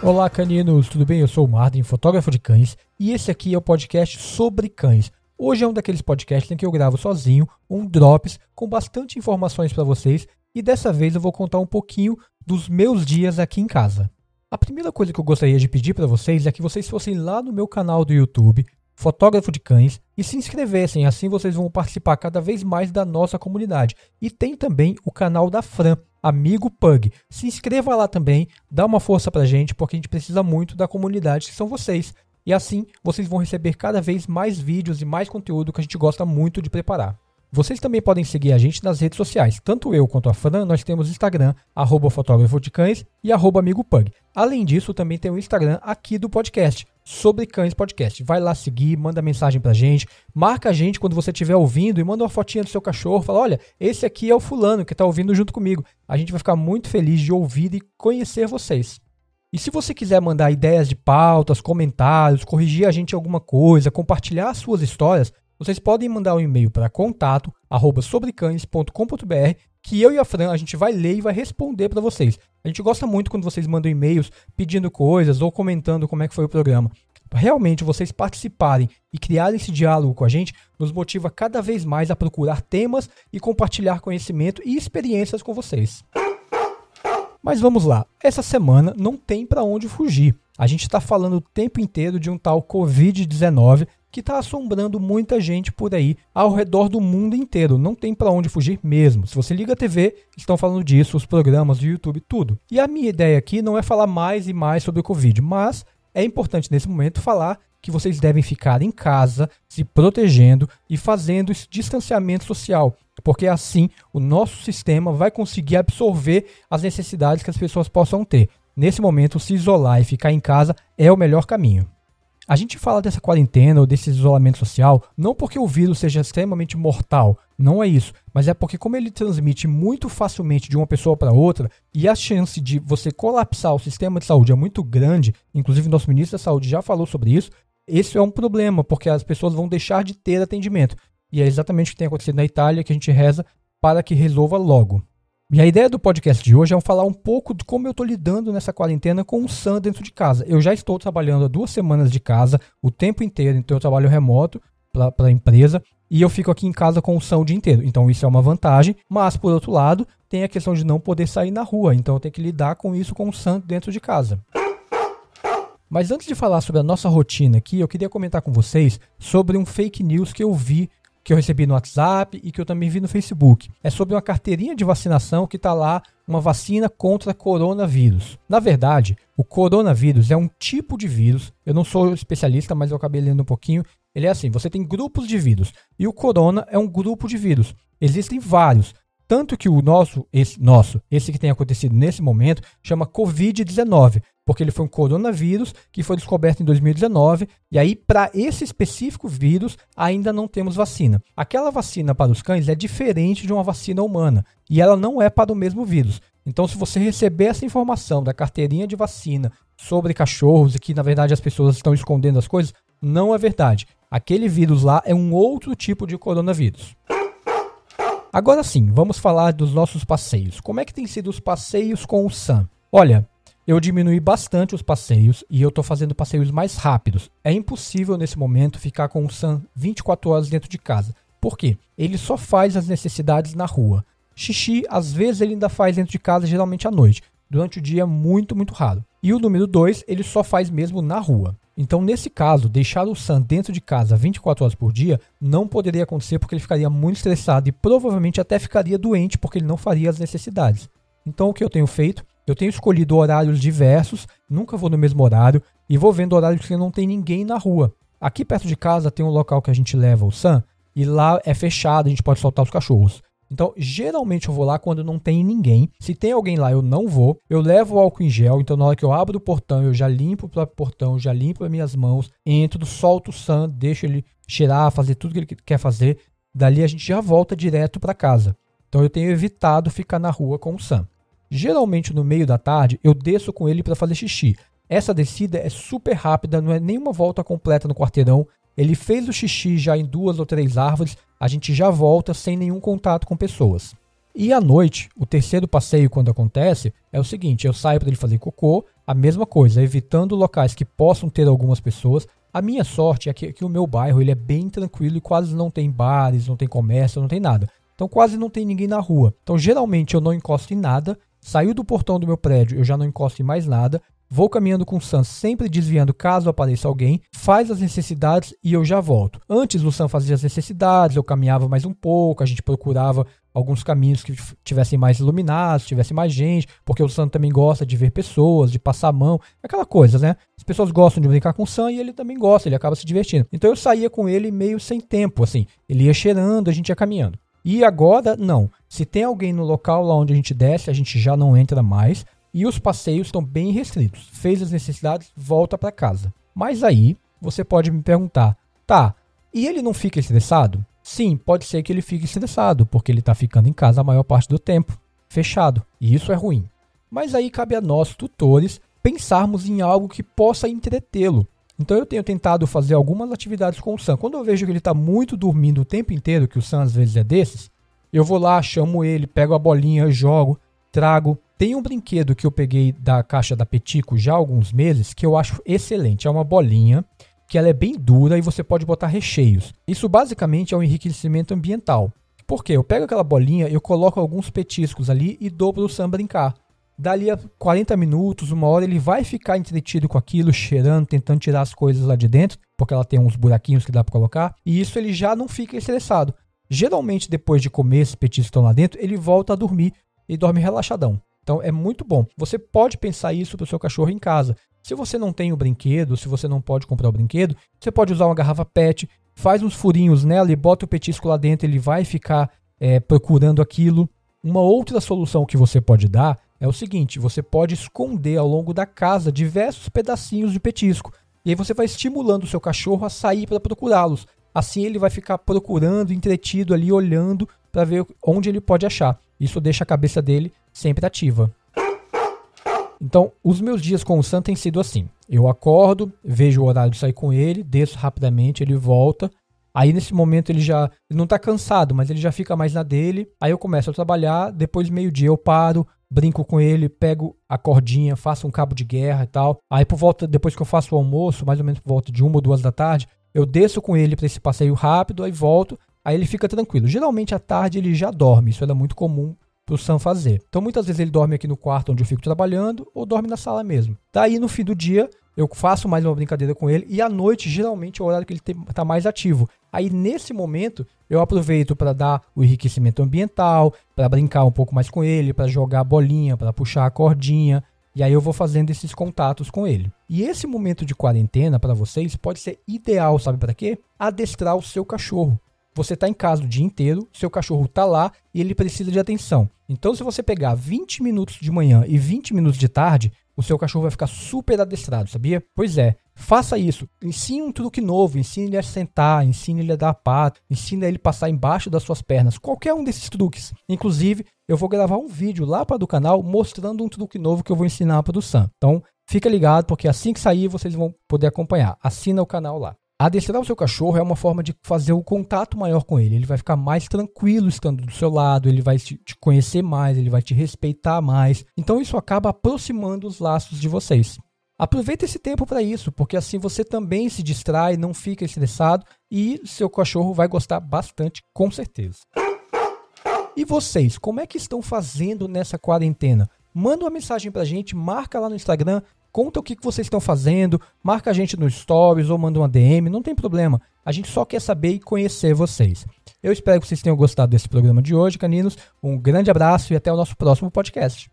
Olá, caninos, tudo bem? Eu sou o Martin, fotógrafo de cães, e esse aqui é o podcast sobre cães. Hoje é um daqueles podcasts em que eu gravo sozinho, um drops com bastante informações para vocês, e dessa vez eu vou contar um pouquinho dos meus dias aqui em casa. A primeira coisa que eu gostaria de pedir para vocês é que vocês fossem lá no meu canal do YouTube, Fotógrafo de Cães, e se inscrevessem, assim vocês vão participar cada vez mais da nossa comunidade. E tem também o canal da Fran, Amigo Pug. Se inscreva lá também, dá uma força pra gente, porque a gente precisa muito da comunidade que são vocês. E assim vocês vão receber cada vez mais vídeos e mais conteúdo que a gente gosta muito de preparar. Vocês também podem seguir a gente nas redes sociais. Tanto eu quanto a Fran, nós temos Instagram, arroba fotógrafo de cães e arroba amigo pug. Além disso, também tem o Instagram aqui do podcast, sobre cães podcast. Vai lá seguir, manda mensagem pra gente, marca a gente quando você estiver ouvindo e manda uma fotinha do seu cachorro, fala, olha, esse aqui é o fulano que tá ouvindo junto comigo. A gente vai ficar muito feliz de ouvir e conhecer vocês. E se você quiser mandar ideias de pautas, comentários, corrigir a gente alguma coisa, compartilhar suas histórias, vocês podem mandar um e-mail para contato sobrecães.com.br que eu e a Fran a gente vai ler e vai responder para vocês. A gente gosta muito quando vocês mandam e-mails pedindo coisas ou comentando como é que foi o programa. Realmente vocês participarem e criarem esse diálogo com a gente nos motiva cada vez mais a procurar temas e compartilhar conhecimento e experiências com vocês. Mas vamos lá, essa semana não tem para onde fugir. A gente está falando o tempo inteiro de um tal Covid-19 que está assombrando muita gente por aí ao redor do mundo inteiro. Não tem para onde fugir mesmo. Se você liga a TV, estão falando disso, os programas do YouTube, tudo. E a minha ideia aqui não é falar mais e mais sobre o Covid, mas é importante nesse momento falar que vocês devem ficar em casa, se protegendo e fazendo esse distanciamento social, porque assim o nosso sistema vai conseguir absorver as necessidades que as pessoas possam ter. Nesse momento, se isolar e ficar em casa é o melhor caminho. A gente fala dessa quarentena ou desse isolamento social não porque o vírus seja extremamente mortal, não é isso, mas é porque como ele transmite muito facilmente de uma pessoa para outra e a chance de você colapsar o sistema de saúde é muito grande, inclusive nosso ministro da Saúde já falou sobre isso, esse é um problema, porque as pessoas vão deixar de ter atendimento. E é exatamente o que tem acontecido na Itália que a gente reza para que resolva logo. E a ideia do podcast de hoje é falar um pouco de como eu estou lidando nessa quarentena com o Sam dentro de casa. Eu já estou trabalhando há duas semanas de casa, o tempo inteiro, então eu trabalho remoto para a empresa e eu fico aqui em casa com o Sam o dia inteiro. Então isso é uma vantagem, mas por outro lado, tem a questão de não poder sair na rua, então eu tenho que lidar com isso com o Sam dentro de casa. Mas antes de falar sobre a nossa rotina aqui, eu queria comentar com vocês sobre um fake news que eu vi que eu recebi no WhatsApp e que eu também vi no Facebook. É sobre uma carteirinha de vacinação que está lá uma vacina contra coronavírus. Na verdade, o coronavírus é um tipo de vírus. Eu não sou especialista, mas eu acabei lendo um pouquinho. Ele é assim: você tem grupos de vírus e o corona é um grupo de vírus. Existem vários. Tanto que o nosso, esse nosso, esse que tem acontecido nesse momento, chama Covid-19, porque ele foi um coronavírus que foi descoberto em 2019, e aí para esse específico vírus ainda não temos vacina. Aquela vacina para os cães é diferente de uma vacina humana, e ela não é para o mesmo vírus. Então, se você receber essa informação da carteirinha de vacina sobre cachorros e que na verdade as pessoas estão escondendo as coisas, não é verdade. Aquele vírus lá é um outro tipo de coronavírus. Agora sim, vamos falar dos nossos passeios. Como é que tem sido os passeios com o Sam? Olha, eu diminui bastante os passeios e eu estou fazendo passeios mais rápidos. É impossível nesse momento ficar com o Sam 24 horas dentro de casa. Por quê? Ele só faz as necessidades na rua. Xixi, às vezes ele ainda faz dentro de casa, geralmente à noite. Durante o dia, muito, muito raro. E o número 2, ele só faz mesmo na rua. Então, nesse caso, deixar o Sam dentro de casa 24 horas por dia não poderia acontecer porque ele ficaria muito estressado e provavelmente até ficaria doente porque ele não faria as necessidades. Então, o que eu tenho feito? Eu tenho escolhido horários diversos, nunca vou no mesmo horário e vou vendo horários que não tem ninguém na rua. Aqui perto de casa tem um local que a gente leva o Sam e lá é fechado, a gente pode soltar os cachorros. Então, geralmente eu vou lá quando não tem ninguém. Se tem alguém lá, eu não vou. Eu levo o álcool em gel, então na hora que eu abro o portão, eu já limpo o próprio portão, já limpo as minhas mãos, entro, solto o Sam, deixo ele cheirar, fazer tudo que ele quer fazer. Dali a gente já volta direto para casa. Então eu tenho evitado ficar na rua com o Sam. Geralmente no meio da tarde eu desço com ele para fazer xixi. Essa descida é super rápida, não é nenhuma volta completa no quarteirão. Ele fez o xixi já em duas ou três árvores, a gente já volta sem nenhum contato com pessoas. E à noite, o terceiro passeio, quando acontece, é o seguinte: eu saio para ele fazer cocô, a mesma coisa, evitando locais que possam ter algumas pessoas. A minha sorte é que, que o meu bairro ele é bem tranquilo e quase não tem bares, não tem comércio, não tem nada. Então quase não tem ninguém na rua. Então geralmente eu não encosto em nada. Saiu do portão do meu prédio, eu já não encosto em mais nada. Vou caminhando com o Sam, sempre desviando caso apareça alguém, faz as necessidades e eu já volto. Antes o Sam fazia as necessidades, eu caminhava mais um pouco, a gente procurava alguns caminhos que tivessem mais iluminados, tivesse mais gente, porque o Sam também gosta de ver pessoas, de passar a mão, aquela coisa, né? As pessoas gostam de brincar com o Sam e ele também gosta, ele acaba se divertindo. Então eu saía com ele meio sem tempo, assim. Ele ia cheirando, a gente ia caminhando. E agora, não. Se tem alguém no local lá onde a gente desce, a gente já não entra mais. E os passeios estão bem restritos. Fez as necessidades, volta para casa. Mas aí você pode me perguntar, tá? E ele não fica estressado? Sim, pode ser que ele fique estressado, porque ele está ficando em casa a maior parte do tempo, fechado. E isso é ruim. Mas aí cabe a nós, tutores, pensarmos em algo que possa entretê-lo. Então eu tenho tentado fazer algumas atividades com o Sam. Quando eu vejo que ele está muito dormindo o tempo inteiro, que o Sam às vezes é desses, eu vou lá, chamo ele, pego a bolinha, jogo, trago. Tem um brinquedo que eu peguei da caixa da Petico já há alguns meses que eu acho excelente. É uma bolinha que ela é bem dura e você pode botar recheios. Isso basicamente é um enriquecimento ambiental. Por quê? Eu pego aquela bolinha, eu coloco alguns petiscos ali e dou para o Sam brincar. Dali a 40 minutos, uma hora, ele vai ficar entretido com aquilo, cheirando, tentando tirar as coisas lá de dentro, porque ela tem uns buraquinhos que dá para colocar, e isso ele já não fica estressado. Geralmente, depois de comer esses petiscos que estão lá dentro, ele volta a dormir e dorme relaxadão. Então é muito bom. Você pode pensar isso para o seu cachorro em casa. Se você não tem o brinquedo, se você não pode comprar o brinquedo, você pode usar uma garrafa PET, faz uns furinhos nela e bota o petisco lá dentro, ele vai ficar é, procurando aquilo. Uma outra solução que você pode dar é o seguinte: você pode esconder ao longo da casa diversos pedacinhos de petisco. E aí você vai estimulando o seu cachorro a sair para procurá-los. Assim ele vai ficar procurando, entretido ali, olhando para ver onde ele pode achar. Isso deixa a cabeça dele sempre ativa. Então, os meus dias com o Sam têm sido assim. Eu acordo, vejo o horário de sair com ele, desço rapidamente, ele volta. Aí nesse momento ele já não está cansado, mas ele já fica mais na dele. Aí eu começo a trabalhar, depois meio-dia eu paro, brinco com ele, pego a cordinha, faço um cabo de guerra e tal. Aí por volta, depois que eu faço o almoço, mais ou menos por volta de uma ou duas da tarde, eu desço com ele para esse passeio rápido, aí volto, aí ele fica tranquilo. Geralmente à tarde ele já dorme, isso era muito comum pro Sam fazer. Então muitas vezes ele dorme aqui no quarto onde eu fico trabalhando ou dorme na sala mesmo. Daí no fim do dia eu faço mais uma brincadeira com ele e à noite geralmente é o horário que ele está mais ativo. Aí nesse momento eu aproveito para dar o enriquecimento ambiental, para brincar um pouco mais com ele, para jogar a bolinha, para puxar a cordinha. E aí eu vou fazendo esses contatos com ele. E esse momento de quarentena para vocês pode ser ideal, sabe para quê? Adestrar o seu cachorro. Você está em casa o dia inteiro, seu cachorro está lá e ele precisa de atenção. Então, se você pegar 20 minutos de manhã e 20 minutos de tarde, o seu cachorro vai ficar super adestrado, sabia? Pois é, faça isso. Ensine um truque novo, ensine ele a sentar, ensine ele a dar a pata, ensine ele a passar embaixo das suas pernas, qualquer um desses truques. Inclusive, eu vou gravar um vídeo lá para do canal mostrando um truque novo que eu vou ensinar para o Sam. Então, fica ligado porque assim que sair vocês vão poder acompanhar. Assina o canal lá. Adestrar o seu cachorro é uma forma de fazer o contato maior com ele. Ele vai ficar mais tranquilo estando do seu lado, ele vai te conhecer mais, ele vai te respeitar mais. Então isso acaba aproximando os laços de vocês. Aproveita esse tempo para isso, porque assim você também se distrai, não fica estressado e seu cachorro vai gostar bastante, com certeza. E vocês, como é que estão fazendo nessa quarentena? Manda uma mensagem pra gente, marca lá no Instagram, Conta o que, vocês estão fazendo, marca a gente no Stories ou manda uma DM, não tem problema. A gente só quer saber e conhecer vocês. Eu espero que vocês tenham gostado desse programa de hoje, caninos. Um grande abraço e até o nosso próximo podcast.